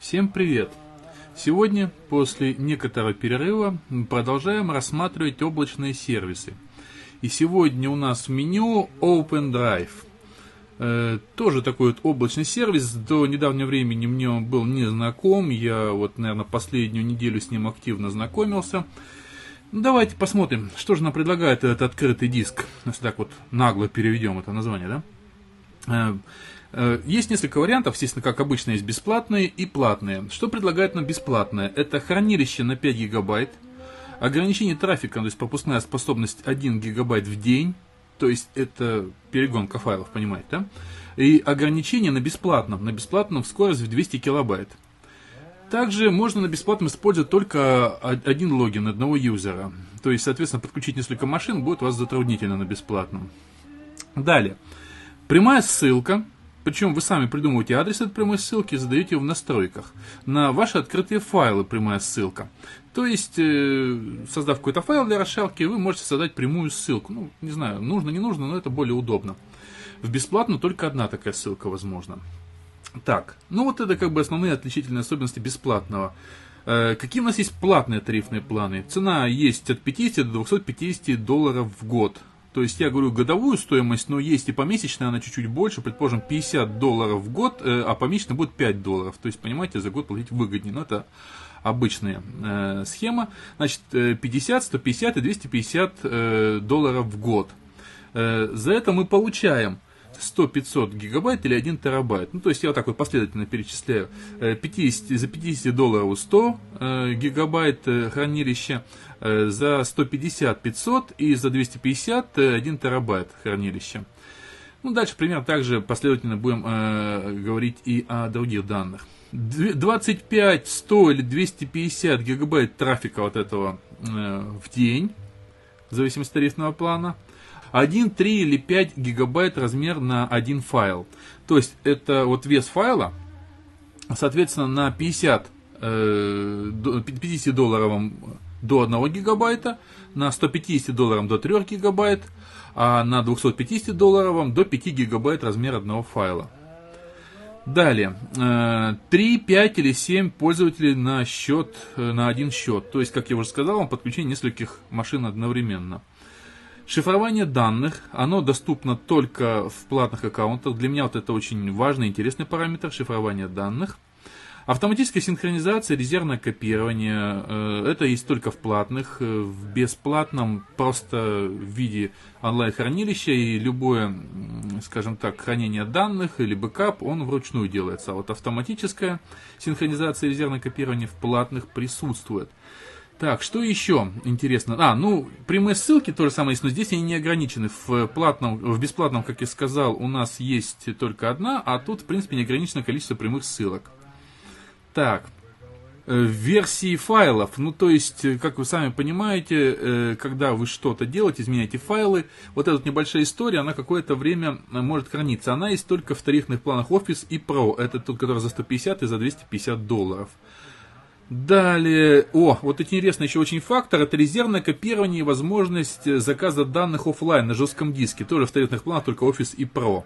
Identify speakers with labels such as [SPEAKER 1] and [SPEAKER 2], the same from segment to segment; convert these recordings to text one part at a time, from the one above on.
[SPEAKER 1] Всем привет! Сегодня, после некоторого перерыва, мы продолжаем рассматривать облачные сервисы. И сегодня у нас в меню OpenDrive. Э, тоже такой вот облачный сервис. До недавнего времени мне он был не знаком. Я вот, наверное, последнюю неделю с ним активно знакомился. Ну, давайте посмотрим, что же нам предлагает этот открытый диск. Если так вот нагло переведем это название, да? Э, есть несколько вариантов, естественно, как обычно, есть бесплатные и платные. Что предлагает нам бесплатное? Это хранилище на 5 гигабайт, ограничение трафика, то есть пропускная способность 1 гигабайт в день, то есть это перегонка файлов, понимаете, да? И ограничение на бесплатном, на бесплатном скорость в 200 килобайт. Также можно на бесплатном использовать только один логин одного юзера. То есть, соответственно, подключить несколько машин будет у вас затруднительно на бесплатном. Далее. Прямая ссылка, причем вы сами придумываете адрес этой прямой ссылки и задаете его в настройках. На ваши открытые файлы прямая ссылка. То есть, э, создав какой-то файл для расшалки, вы можете создать прямую ссылку. Ну, не знаю, нужно, не нужно, но это более удобно. В бесплатно только одна такая ссылка возможна. Так, ну вот это как бы основные отличительные особенности бесплатного. Э, какие у нас есть платные тарифные планы? Цена есть от 50 до 250 долларов в год. То есть я говорю годовую стоимость, но есть и помесячная, она чуть-чуть больше, предположим, 50 долларов в год, э, а помесячно будет 5 долларов. То есть, понимаете, за год платить выгоднее. Но это обычная э, схема. Значит, 50, 150 и 250 э, долларов в год. Э, за это мы получаем 100-500 гигабайт или 1 терабайт. Ну, то есть я вот так вот последовательно перечисляю. 50, э, за 50 долларов 100 э, гигабайт э, хранилища, э, за 150 500 и за 250 э, 1 терабайт хранилища. Ну, дальше примерно также последовательно будем э, говорить и о других данных. 25, 100 или 250 гигабайт трафика вот этого э, в день, в зависимости от тарифного плана – 1, 3 или 5 гигабайт размер на один файл. То есть это вот вес файла, соответственно, на 50, э, 50 долларовом до 1 гигабайта, на 150 долларов до 3 гигабайт, а на 250 долларовом до 5 гигабайт размер одного файла. Далее, 3, э, 5 или 7 пользователей на счет, э, на один счет. То есть, как я уже сказал, подключение нескольких машин одновременно. Шифрование данных, оно доступно только в платных аккаунтах. Для меня вот это очень важный, интересный параметр шифрования данных. Автоматическая синхронизация, резервное копирование, э, это есть только в платных, э, в бесплатном просто в виде онлайн-хранилища и любое, скажем так, хранение данных или бэкап, он вручную делается. А вот автоматическая синхронизация резервное копирование в платных присутствует. Так, что еще интересно? А, ну, прямые ссылки то же самое есть, но здесь они не ограничены. В, платном, в бесплатном, как я сказал, у нас есть только одна, а тут, в принципе, неограниченное количество прямых ссылок. Так, э, версии файлов. Ну, то есть, э, как вы сами понимаете, э, когда вы что-то делаете, изменяете файлы, вот эта небольшая история, она какое-то время может храниться. Она есть только в тарифных планах Office и Pro. Это тот, который за 150 и за 250 долларов. Далее, о, вот интересный еще очень фактор, это резервное копирование и возможность э, заказа данных офлайн на жестком диске, тоже в тарифных планах, только Office и Pro.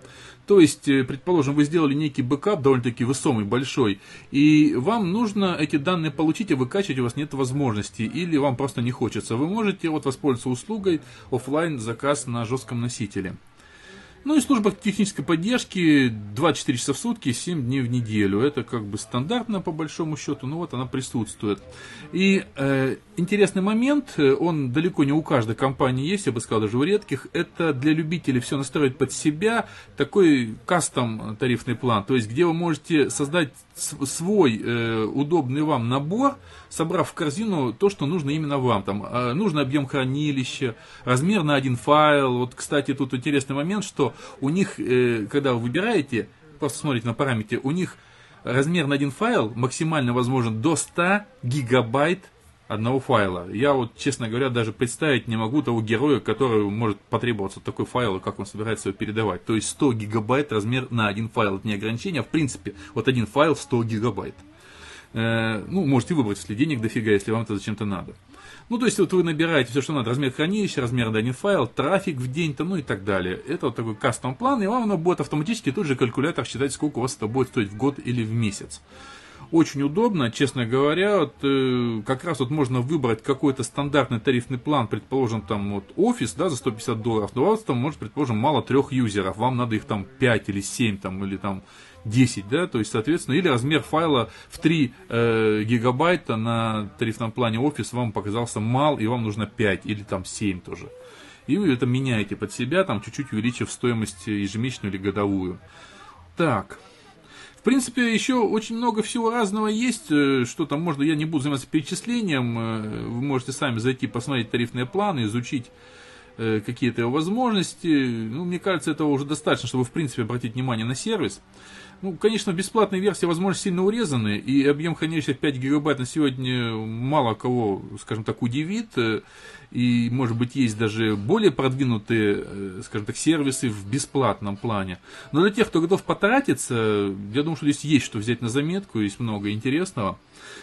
[SPEAKER 1] То есть, э, предположим, вы сделали некий бэкап, довольно-таки высокий, большой, и вам нужно эти данные получить, а выкачивать у вас нет возможности, или вам просто не хочется. Вы можете вот воспользоваться услугой офлайн заказ на жестком носителе. Ну и служба технической поддержки 24 часа в сутки, 7 дней в неделю. Это как бы стандартно по большому счету, но вот она присутствует. И э, интересный момент, э, он далеко не у каждой компании есть, я бы сказал, даже у редких, это для любителей все настроить под себя, такой кастом тарифный план, то есть где вы можете создать свой э, удобный вам набор, собрав в корзину то, что нужно именно вам. Там, э, нужный объем хранилища, размер на один файл. Вот, кстати, тут интересный момент, что у них, э, когда вы выбираете, просто смотрите на параметры, у них размер на один файл максимально возможен до 100 гигабайт одного файла. Я вот, честно говоря, даже представить не могу того героя, который может потребоваться такой файл, как он собирается его передавать. То есть 100 гигабайт размер на один файл. Это не ограничение, а в принципе вот один файл 100 гигабайт. Э, ну, можете выбрать, если денег дофига, если вам это зачем-то надо. Ну, то есть, вот вы набираете все, что надо, размер хранилища, размер один файл, трафик в день, там, ну и так далее. Это вот такой кастом план, и вам оно будет автоматически тут же калькулятор считать, сколько у вас это будет стоить в год или в месяц. очень удобно, честно говоря, вот, э, как раз вот можно выбрать какой-то стандартный тарифный план, предположим, там вот офис, да, за 150 долларов, но у вас там, может, предположим, мало трех юзеров, вам надо их там 5 или 7, там, или там 10, да, то есть, соответственно, или размер файла в 3 э, гигабайта на тарифном плане офис вам показался мал, и вам нужно 5 или там 7 тоже. И вы это меняете под себя, там чуть-чуть увеличив стоимость ежемесячную или годовую. Так, в принципе, еще очень много всего разного есть, э, что там можно, я не буду заниматься перечислением, э, вы можете сами зайти, посмотреть тарифные планы, изучить какие-то его возможности. Ну, мне кажется, этого уже достаточно, чтобы, в принципе, обратить внимание на сервис. Ну, конечно, в бесплатной версии возможности сильно урезаны, и объем хранилища 5 гигабайт на сегодня мало кого, скажем так, удивит. И, может быть, есть даже более продвинутые, э, скажем так, сервисы в бесплатном плане. Но для тех, кто готов потратиться, я думаю, что здесь есть что взять на заметку, есть много интересного.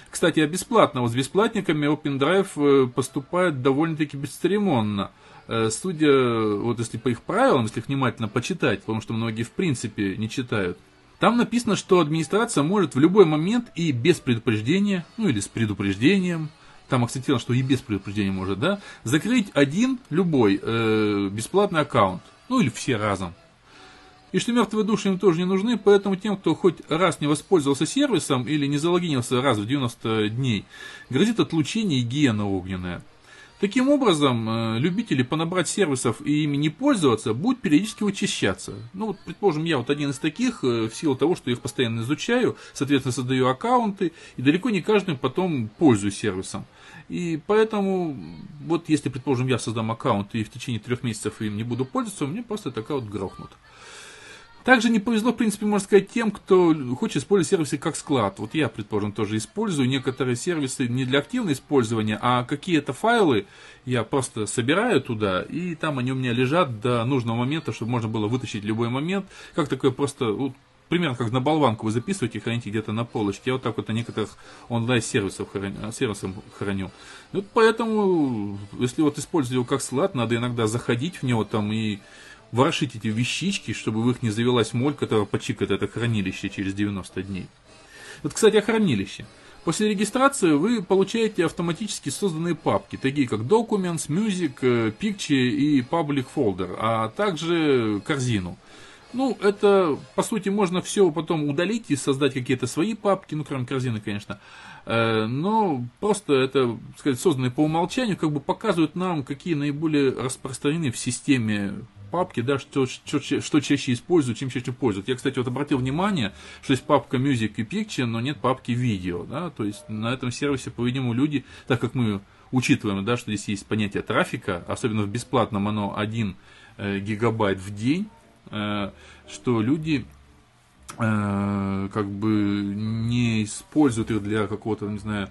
[SPEAKER 1] Кстати, а бесплатно, вот с бесплатниками OpenDrive э, поступает довольно-таки бесцеремонно. Э, судя, вот если по их правилам, если их внимательно почитать, потому что многие в принципе не читают, там написано, что администрация может в любой момент и без предупреждения, ну или с предупреждением, там акцентировано, что и без предупреждения может, да, закрыть один, любой, э, бесплатный аккаунт, ну или все разом. И что мертвые души им тоже не нужны, поэтому тем, кто хоть раз не воспользовался сервисом или не залогинился раз в 90 дней, грозит отлучение и гиена огненная. Таким образом, э, любители понабрать сервисов и ими не пользоваться будут периодически вычищаться. Ну, вот, предположим, я вот один из таких, э, в силу того, что я их постоянно изучаю, соответственно, создаю аккаунты, и далеко не каждый потом пользуюсь сервисом. И поэтому, вот если, предположим, я создам аккаунт и в течение трех месяцев им не буду пользоваться, мне просто этот аккаунт грохнут. Также не повезло, в принципе, можно сказать, тем, кто хочет использовать сервисы как склад. Вот я, предположим, тоже использую некоторые сервисы не для активного использования, а какие-то файлы я просто собираю туда, и там они у меня лежат до нужного момента, чтобы можно было вытащить любой момент. Как такое просто, вот, примерно как на болванку вы записываете и храните где-то на полочке. Я вот так вот на некоторых онлайн-сервисах храню, сервисах храню. Вот поэтому, если вот использовать его как склад, надо иногда заходить в него там и ворошить эти вещички, чтобы в их не завелась моль, которая почикает это хранилище через 90 дней. Вот, кстати, о хранилище. После регистрации вы получаете автоматически созданные папки, такие как Documents, Music, э, Picture и Public Folder, а также корзину. Ну, это, по сути, можно все потом удалить и создать какие-то свои папки, ну, кроме корзины, конечно. Э, но просто это, сказать, созданные по умолчанию, как бы показывают нам, какие наиболее распространены в системе папки, да, что, что, что чаще используют, чем чаще пользуют. Я, кстати, вот обратил внимание, что есть папка Music и Picture, но нет папки видео, да, то есть на этом сервисе, по-видимому, люди, так как мы учитываем, да, что здесь есть понятие трафика, особенно в бесплатном оно 1 э, гигабайт в день, э, что люди э, как бы не используют их для какого-то, не знаю,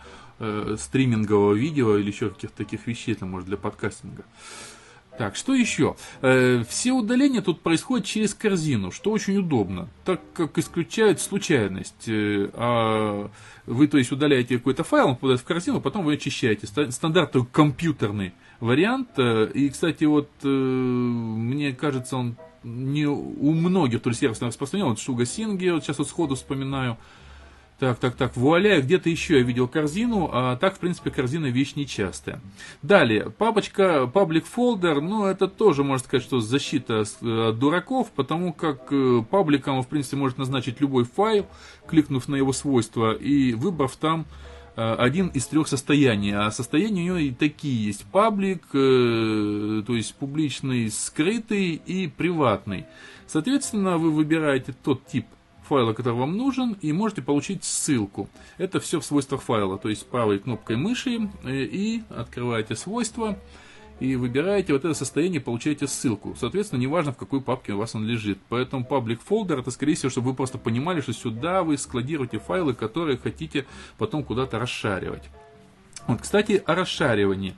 [SPEAKER 1] стримингового видео или еще каких-то таких вещей, там, может, для подкастинга. Так, что еще? Э, все удаления тут происходят через корзину, что очень удобно, так как исключает случайность. Э, а вы, то есть, удаляете какой-то файл, он попадает в корзину, потом вы очищаете. Стандартный компьютерный вариант. Э, и, кстати, вот э, мне кажется, он не у многих, то есть сервисно распространен, вот Шуга Синги, вот сейчас вот сходу вспоминаю, так, так, так, вуаля, где-то еще я видел корзину, а так, в принципе, корзина вещь нечастая. Далее, папочка Public Folder, ну, это тоже, можно сказать, что защита э, от дураков, потому как э, пабликом, в принципе, может назначить любой файл, кликнув на его свойства и выбрав там э, один из трех состояний. А состояния у него и такие есть. Паблик, то есть публичный, скрытый и приватный. Соответственно, вы выбираете тот тип файла, который вам нужен, и можете получить ссылку. Это все в свойствах файла, то есть правой кнопкой мыши э, и открываете свойства и выбираете вот это состояние, получаете ссылку. Соответственно, неважно, в какой папке у вас он лежит. Поэтому public folder это, скорее всего, чтобы вы просто понимали, что сюда вы складируете файлы, которые хотите потом куда-то расшаривать. Вот, кстати, о расшаривании.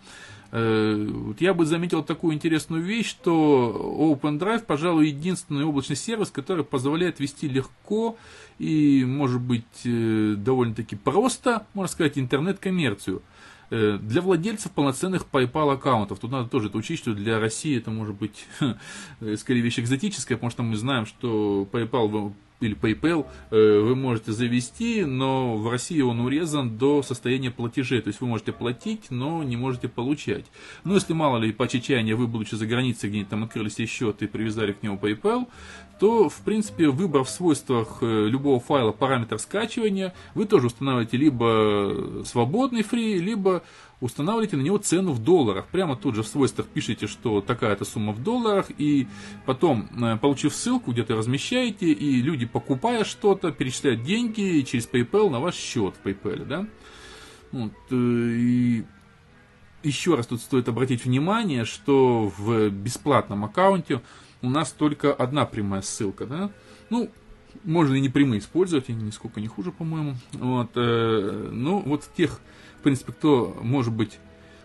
[SPEAKER 1] Э, вот я бы заметил такую интересную вещь, что OpenDrive, пожалуй, единственный облачный сервис, который позволяет вести легко и, может быть, э, довольно-таки просто, можно сказать, интернет-коммерцию э, для владельцев полноценных PayPal аккаунтов. Тут надо тоже это учесть, что для России это может быть скорее вещь экзотическая, потому что мы знаем, что PayPal или PayPal э, вы можете завести, но в России он урезан до состояния платежей. То есть вы можете платить, но не можете получать. Но если мало ли по чечаянию вы, будучи за границей, где-нибудь там открыли себе счет и привязали к нему PayPal, то, в принципе, выбрав в свойствах э, любого файла параметр скачивания, вы тоже устанавливаете либо свободный фри, либо устанавливаете на него цену в долларах. Прямо тут же в свойствах пишите, что такая-то сумма в долларах, и потом, э, получив ссылку, где-то размещаете, и люди, покупая что-то, перечисляют деньги через PayPal на ваш счет в PayPal. Да? Вот, э, и еще раз тут стоит обратить внимание, что в бесплатном аккаунте у нас только одна прямая ссылка. Да? Ну, можно и не прямые использовать, они нисколько не хуже, по-моему. Вот, э, ну, вот тех в принципе, кто, может быть,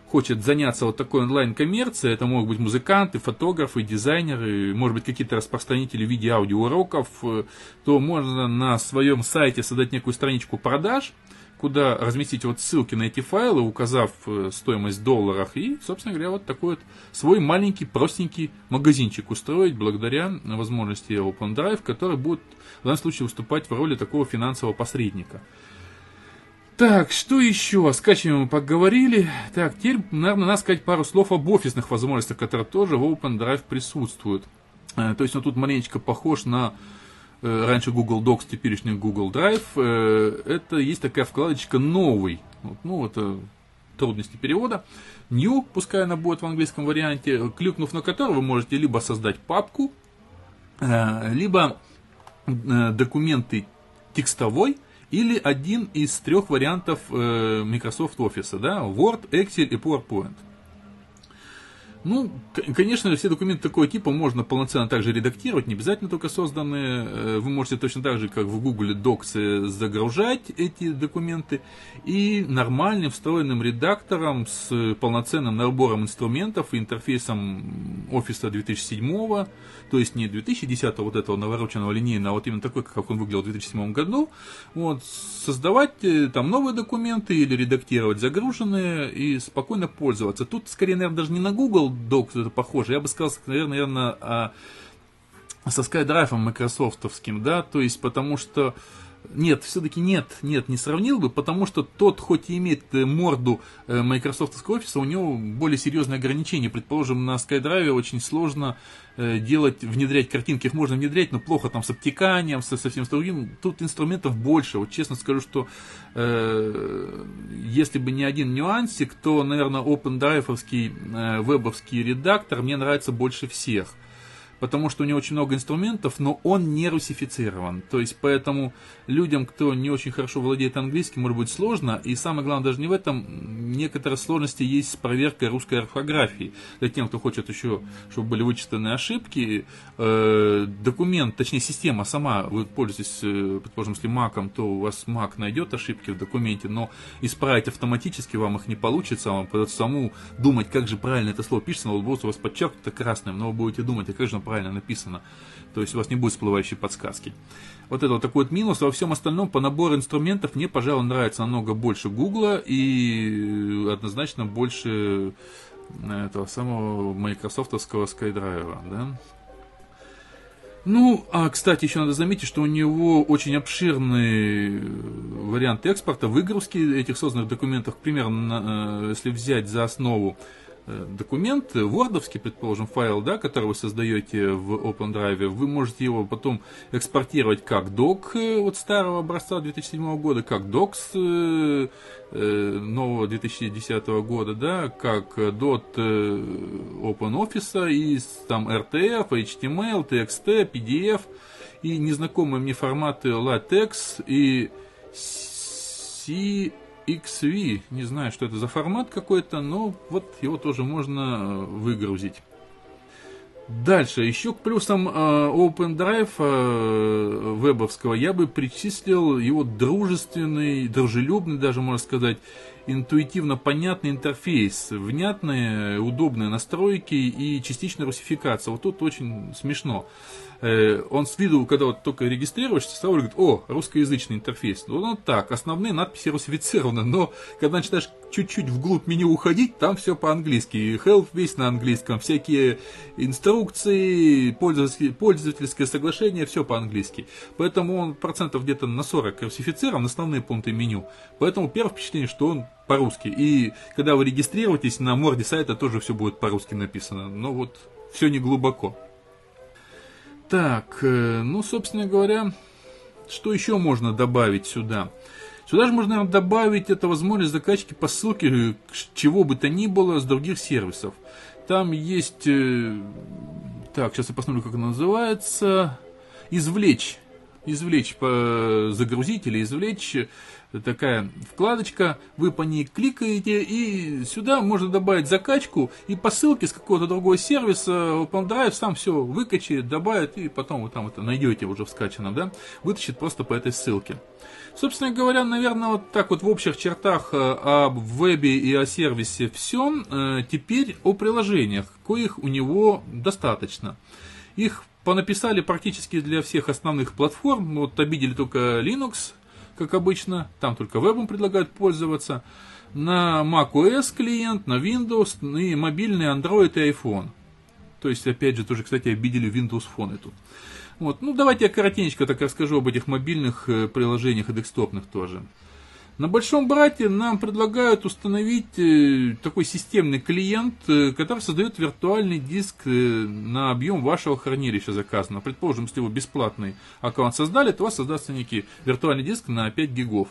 [SPEAKER 1] хочет заняться вот такой онлайн-коммерцией, это могут быть музыканты, фотографы, дизайнеры, может быть, какие-то распространители видео-аудиоуроков, э, то можно на своем сайте создать некую страничку продаж, куда разместить вот ссылки на эти файлы, указав э, стоимость в долларах, и, собственно говоря, вот такой вот свой маленький, простенький магазинчик устроить благодаря возможности OpenDrive, который будет в данном случае выступать в роли такого финансового посредника. Так, что еще? О скачивании мы поговорили. Так, теперь, наверное, надо сказать пару слов об офисных возможностях, которые тоже в OpenDrive присутствуют. Э, то есть он тут маленечко похож на раньше Google Docs, теперешний Google Drive. Э, это есть такая вкладочка «Новый». Ну, это трудности перевода. New, пускай она будет в английском варианте, кликнув на который вы можете либо создать папку, либо документы текстовой, или один из трех вариантов э, Microsoft Office, да, Word, Excel и PowerPoint. Ну, конечно, все документы такого типа можно полноценно также редактировать, не обязательно только созданные. Э, вы можете точно так же, как в Google Docs, загружать эти документы и нормальным встроенным редактором с полноценным набором инструментов и интерфейсом Office 2007, то есть не 2010 вот этого навороченного линейного, а вот именно такой, как он выглядел в 2007 году, вот, создавать э, там новые документы или редактировать загруженные и спокойно пользоваться. Тут скорее, наверное, даже не на Google Docs это похоже. Я бы сказал, наверное, наверное а, со SkyDrive майкрософтовским, да, то есть потому что нет, все-таки нет, нет, не сравнил бы, потому что тот, хоть и имеет э, морду э, Microsoft офиса, у него более серьезные ограничения. Предположим, на SkyDrive очень сложно э, делать, внедрять картинки. Их можно внедрять, но плохо там с обтеканием, со, со всем другим. Тут инструментов больше. Вот честно скажу, что э, если бы не один нюансик, то, наверное, OpenDrive э, вебовский редактор мне нравится больше всех потому что у него очень много инструментов, но он не русифицирован. То есть, поэтому людям, кто не очень хорошо владеет английским, может быть сложно. И самое главное, даже не в этом, некоторые сложности есть с проверкой русской орфографии. Для тех, кто хочет еще, чтобы были вычитаны ошибки, э, документ, точнее система сама, вы пользуетесь, э, предположим, если Mac, то у вас Mac найдет ошибки в документе, но исправить автоматически вам их не получится, вам придется саму думать, как же правильно это слово пишется, но у вас подчеркнуто красным, но вы будете думать, а как же правильно написано. То есть у вас не будет всплывающей подсказки. Вот это вот такой вот минус. Во всем остальном по набору инструментов мне, пожалуй, нравится намного больше Гугла и однозначно больше э, этого самого майкрософтовского SkyDrive. Да? Ну, а, кстати, еще надо заметить, что у него очень обширный вариант экспорта, выгрузки этих созданных документов. Примерно, э, если взять за основу Э, документ, вордовский, предположим, файл, да, который вы создаете в OpenDrive, вы можете его потом экспортировать как док э, вот старого образца 2007 года, как docs э, нового 2010 года, да, как dot OpenOffice и там RTF, HTML, TXT, PDF и незнакомые мне форматы LaTeX и C XV, не знаю, что это за формат какой-то, но вот его тоже можно э, выгрузить. Дальше, еще к плюсам э, OpenDrive э, вебовского я бы причислил его дружественный, дружелюбный даже, можно сказать, интуитивно понятный интерфейс, внятные, удобные настройки и частичная русификация. Вот тут очень смешно. Он с виду, когда вот только регистрируешься, сразу говорит, о, русскоязычный интерфейс. Ну, ну так, основные надписи русифицированы, но когда начинаешь чуть-чуть вглубь меню уходить, там все по-английски. Help весь на английском, всякие инструкции, пользовательские, пользовательское соглашение, все по-английски. Поэтому он процентов где-то на 40 русифицирован, основные пункты меню. Поэтому первое впечатление, что он по-русски. И когда вы регистрируетесь, на морде сайта тоже все будет по-русски написано. Но вот все не глубоко. Так, э, ну, собственно говоря, что еще можно добавить сюда? Сюда же можно добавить это возможность закачки по ссылке чего бы то ни было с других сервисов. Там есть, э, так, сейчас я посмотрю, как она называется, извлечь, извлечь, загрузить или извлечь такая вкладочка, вы по ней кликаете, и сюда можно добавить закачку, и по ссылке с какого-то другого сервиса OpenDrive сам все выкачает, добавит, и потом вы там это найдете уже в скачанном, да, вытащит просто по этой ссылке. Собственно говоря, наверное, вот так вот в общих чертах э, об вебе и о сервисе все. Э, теперь о приложениях, коих у него достаточно. Их понаписали практически для всех основных платформ. Вот обидели только Linux, как обычно, там только вебом предлагают пользоваться, на macOS клиент, на Windows и мобильный Android и iPhone. То есть, опять же, тоже, кстати, обидели Windows Phone тут. Вот. Ну, давайте я коротенько так расскажу об этих мобильных э, приложениях и декстопных тоже. На Большом Брате нам предлагают установить э, такой системный клиент, э, который создает виртуальный диск э, на объем вашего хранилища заказанного. Предположим, если вы бесплатный аккаунт создали, то у вас создастся некий виртуальный диск на 5 гигов.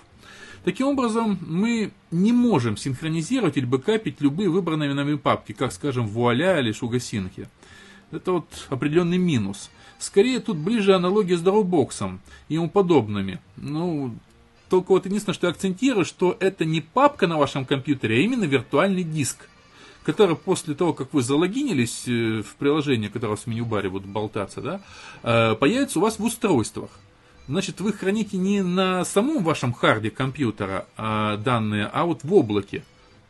[SPEAKER 1] Таким образом, мы не можем синхронизировать или бэкапить любые выбранные нами папки, как, скажем, Вуаля или Шугасинхи. Это вот определенный минус. Скорее, тут ближе аналогия с Dropbox и ему подобными. Ну, только вот единственное, что я акцентирую, что это не папка на вашем компьютере, а именно виртуальный диск, который после того, как вы залогинились э, в приложение, которое в меню-баре будет болтаться, да, э, появится у вас в устройствах. Значит, вы храните не на самом вашем харде компьютера а данные, а вот в облаке.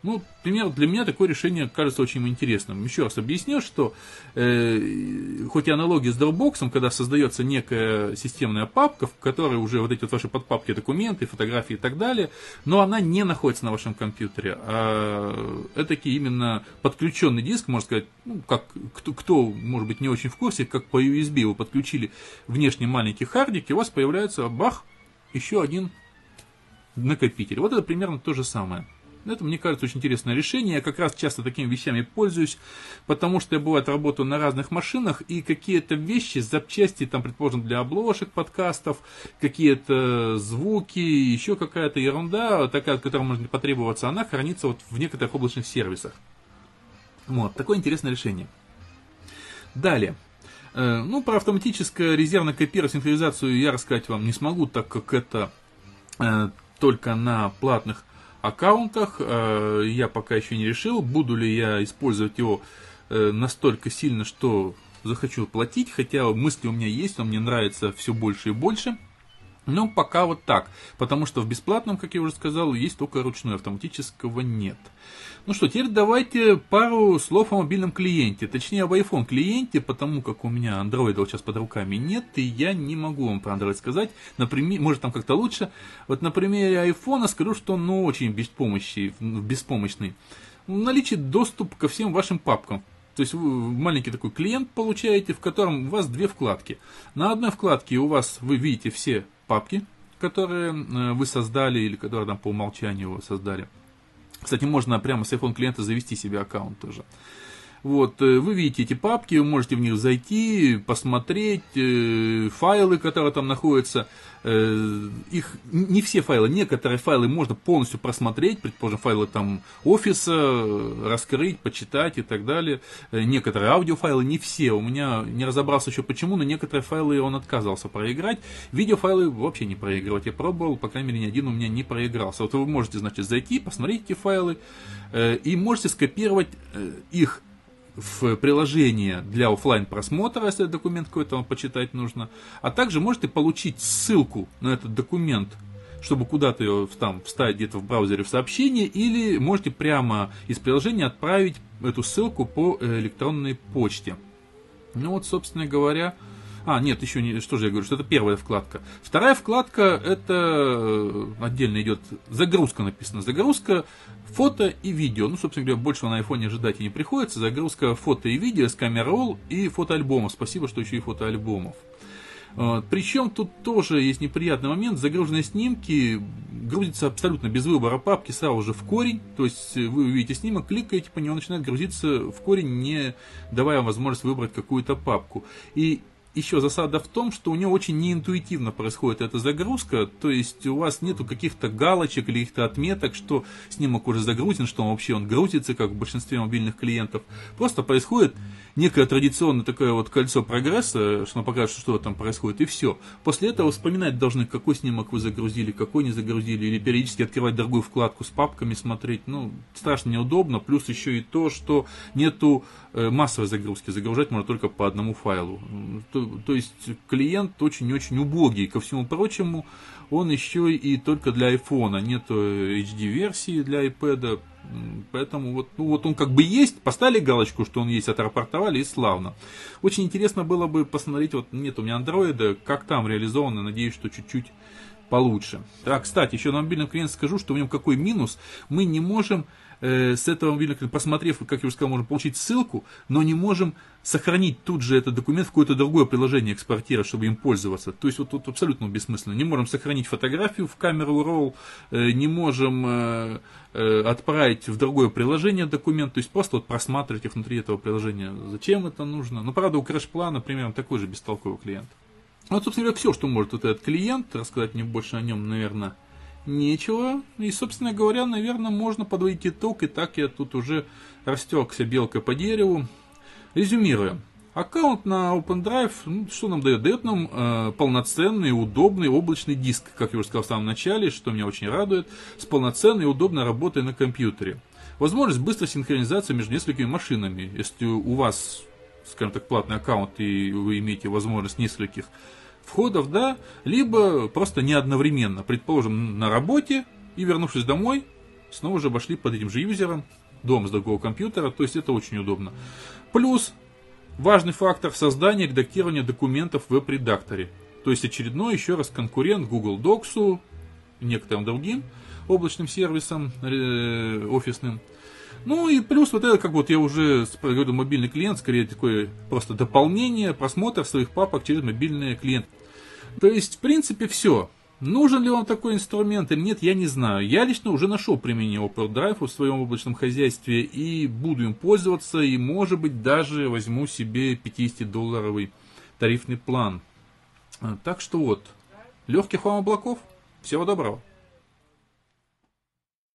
[SPEAKER 1] Ну, например, для меня такое решение кажется очень интересным. Еще раз объясню, что э, хоть и аналогия с Dropbox, когда создается некая системная папка, в которой уже вот эти вот ваши подпапки, документы, фотографии и так далее, но она не находится на вашем компьютере. А это именно подключенный диск, можно сказать, ну, как кто, кто, может быть, не очень в курсе, как по USB вы подключили внешний маленький хардик, и у вас появляется, бах, еще один накопитель. Вот это примерно то же самое. Это, мне кажется, очень интересное решение. Я как раз часто такими вещами пользуюсь, потому что я, бывает, работаю на разных машинах, и какие-то вещи, запчасти, там, предположим, для обложек подкастов, какие-то звуки, еще какая-то ерунда, такая, которая может потребоваться, она хранится вот в некоторых облачных сервисах. Вот, такое интересное решение. Далее. Э, ну, про автоматическое резервное копирование, синхронизацию я рассказать вам не смогу, так как это э, только на платных аккаунтах. Э, я пока еще не решил, буду ли я использовать его э, настолько сильно, что захочу платить, хотя мысли у меня есть, он мне нравится все больше и больше. Но пока вот так, потому что в бесплатном, как я уже сказал, есть только ручной, автоматического нет. Ну что, теперь давайте пару слов о мобильном клиенте, точнее об iPhone клиенте, потому как у меня Android вот сейчас под руками нет, и я не могу вам про Android сказать, например, может там как-то лучше. Вот на примере iPhone скажу, что он ну, очень беспомощный, беспомощный. Наличит доступ ко всем вашим папкам, то есть вы маленький такой клиент получаете, в котором у вас две вкладки. На одной вкладке у вас вы видите все папки, которые э, вы создали или которые там по умолчанию вы создали. Кстати, можно прямо с iPhone клиента завести себе аккаунт тоже. Вот, э, вы видите эти папки, вы можете в них зайти, посмотреть э, файлы, которые там находятся. Э, их не все файлы, некоторые файлы можно полностью просмотреть, предположим, файлы там офиса, раскрыть, почитать и так далее. Некоторые аудиофайлы, не все. У меня не разобрался еще почему, но некоторые файлы он отказывался проиграть. Видеофайлы вообще не проигрывать. Я пробовал, по крайней мере, ни один у меня не проигрался. Вот вы можете, значит, зайти, посмотреть эти файлы и можете скопировать их в приложение для офлайн просмотра, если документ какой-то вам почитать нужно, а также можете получить ссылку на этот документ, чтобы куда-то ее там вставить где-то в браузере в сообщение, или можете прямо из приложения отправить эту ссылку по электронной почте. Ну вот, собственно говоря, А, нет, еще не, что же я говорю, что это первая вкладка. Вторая вкладка, это э, отдельно идет загрузка написано. Загрузка фото и видео. Ну, собственно говоря, больше на айфоне ожидать и не приходится. Загрузка фото и видео с камер ролл и фотоальбомов. Спасибо, что еще и фотоальбомов. Причем тут тоже есть неприятный момент. Загруженные снимки грузятся абсолютно без выбора папки сразу же в корень. То есть вы увидите снимок, кликаете по нему, начинает грузиться в корень, не давая возможность выбрать какую-то папку. И еще засада в том, что у него очень неинтуитивно происходит эта загрузка, то есть у вас нету каких-то галочек или каких-то отметок, что снимок уже загрузен, что он вообще он грузится, как в большинстве мобильных клиентов. Просто происходит некое традиционное такое вот кольцо прогресса, что оно покажет, что там происходит, и все. После этого вспоминать должны, какой снимок вы загрузили, какой не загрузили, или периодически открывать другую вкладку с папками, смотреть. Ну, страшно неудобно, плюс еще и то, что нету массовой загрузки, загружать можно только по одному файлу. То, то есть клиент очень-очень убогий, ко всему прочему, он еще и только для iPhone, нету HD-версии для iPad, Поэтому вот, ну, вот он как бы есть, поставили галочку, что он есть, отрапортовали и славно. Очень интересно было бы посмотреть, вот нет у меня андроида, как там реализовано, надеюсь, что чуть-чуть получше. Так, кстати, еще на мобильном клиенте скажу, что в нем какой минус, мы не можем э, с этого мобильного посмотрев, как я уже сказал, можем получить ссылку, но не можем сохранить тут же этот документ в какое-то другое приложение экспортировать, чтобы им пользоваться. То есть вот тут абсолютно бессмысленно. Не можем сохранить фотографию в камеру RAW, э, не можем э, э, отправить в другое приложение документ, то есть просто вот просматривать их внутри этого приложения. Зачем это нужно? Ну, правда, у например, такой же бестолковый клиент. Вот, собственно говоря, все, что может вот этот клиент, рассказать мне больше о нем, наверное, нечего. И, собственно говоря, наверное, можно подводить итог. И так я тут уже растекся белкой по дереву. Резюмируем. Аккаунт на OpenDrive, ну, что нам дает? Дает нам э, полноценный, удобный облачный диск, как я уже сказал в самом начале, что меня очень радует, с полноценной и удобной работой на компьютере. Возможность быстрой синхронизации между несколькими машинами. Если у вас, скажем так, платный аккаунт и вы имеете возможность нескольких входов, да, либо просто не одновременно. Предположим, на работе и вернувшись домой, снова же обошли под этим же юзером дом с другого компьютера, то есть это очень удобно. Плюс важный фактор создания и редактирования документов в веб-редакторе. То есть очередной еще раз конкурент Google Docs, некоторым другим облачным сервисом э, офисным. Ну и плюс вот это, как вот я уже говорю, мобильный клиент, скорее такое просто дополнение, просмотр своих папок через мобильный клиент. То есть, в принципе, все. Нужен ли вам такой инструмент или нет, я не знаю. Я лично уже нашел применение OpenDrive в своем облачном хозяйстве и буду им пользоваться, и может быть даже возьму себе 50-долларовый тарифный план. Так что вот, легких вам облаков, всего доброго.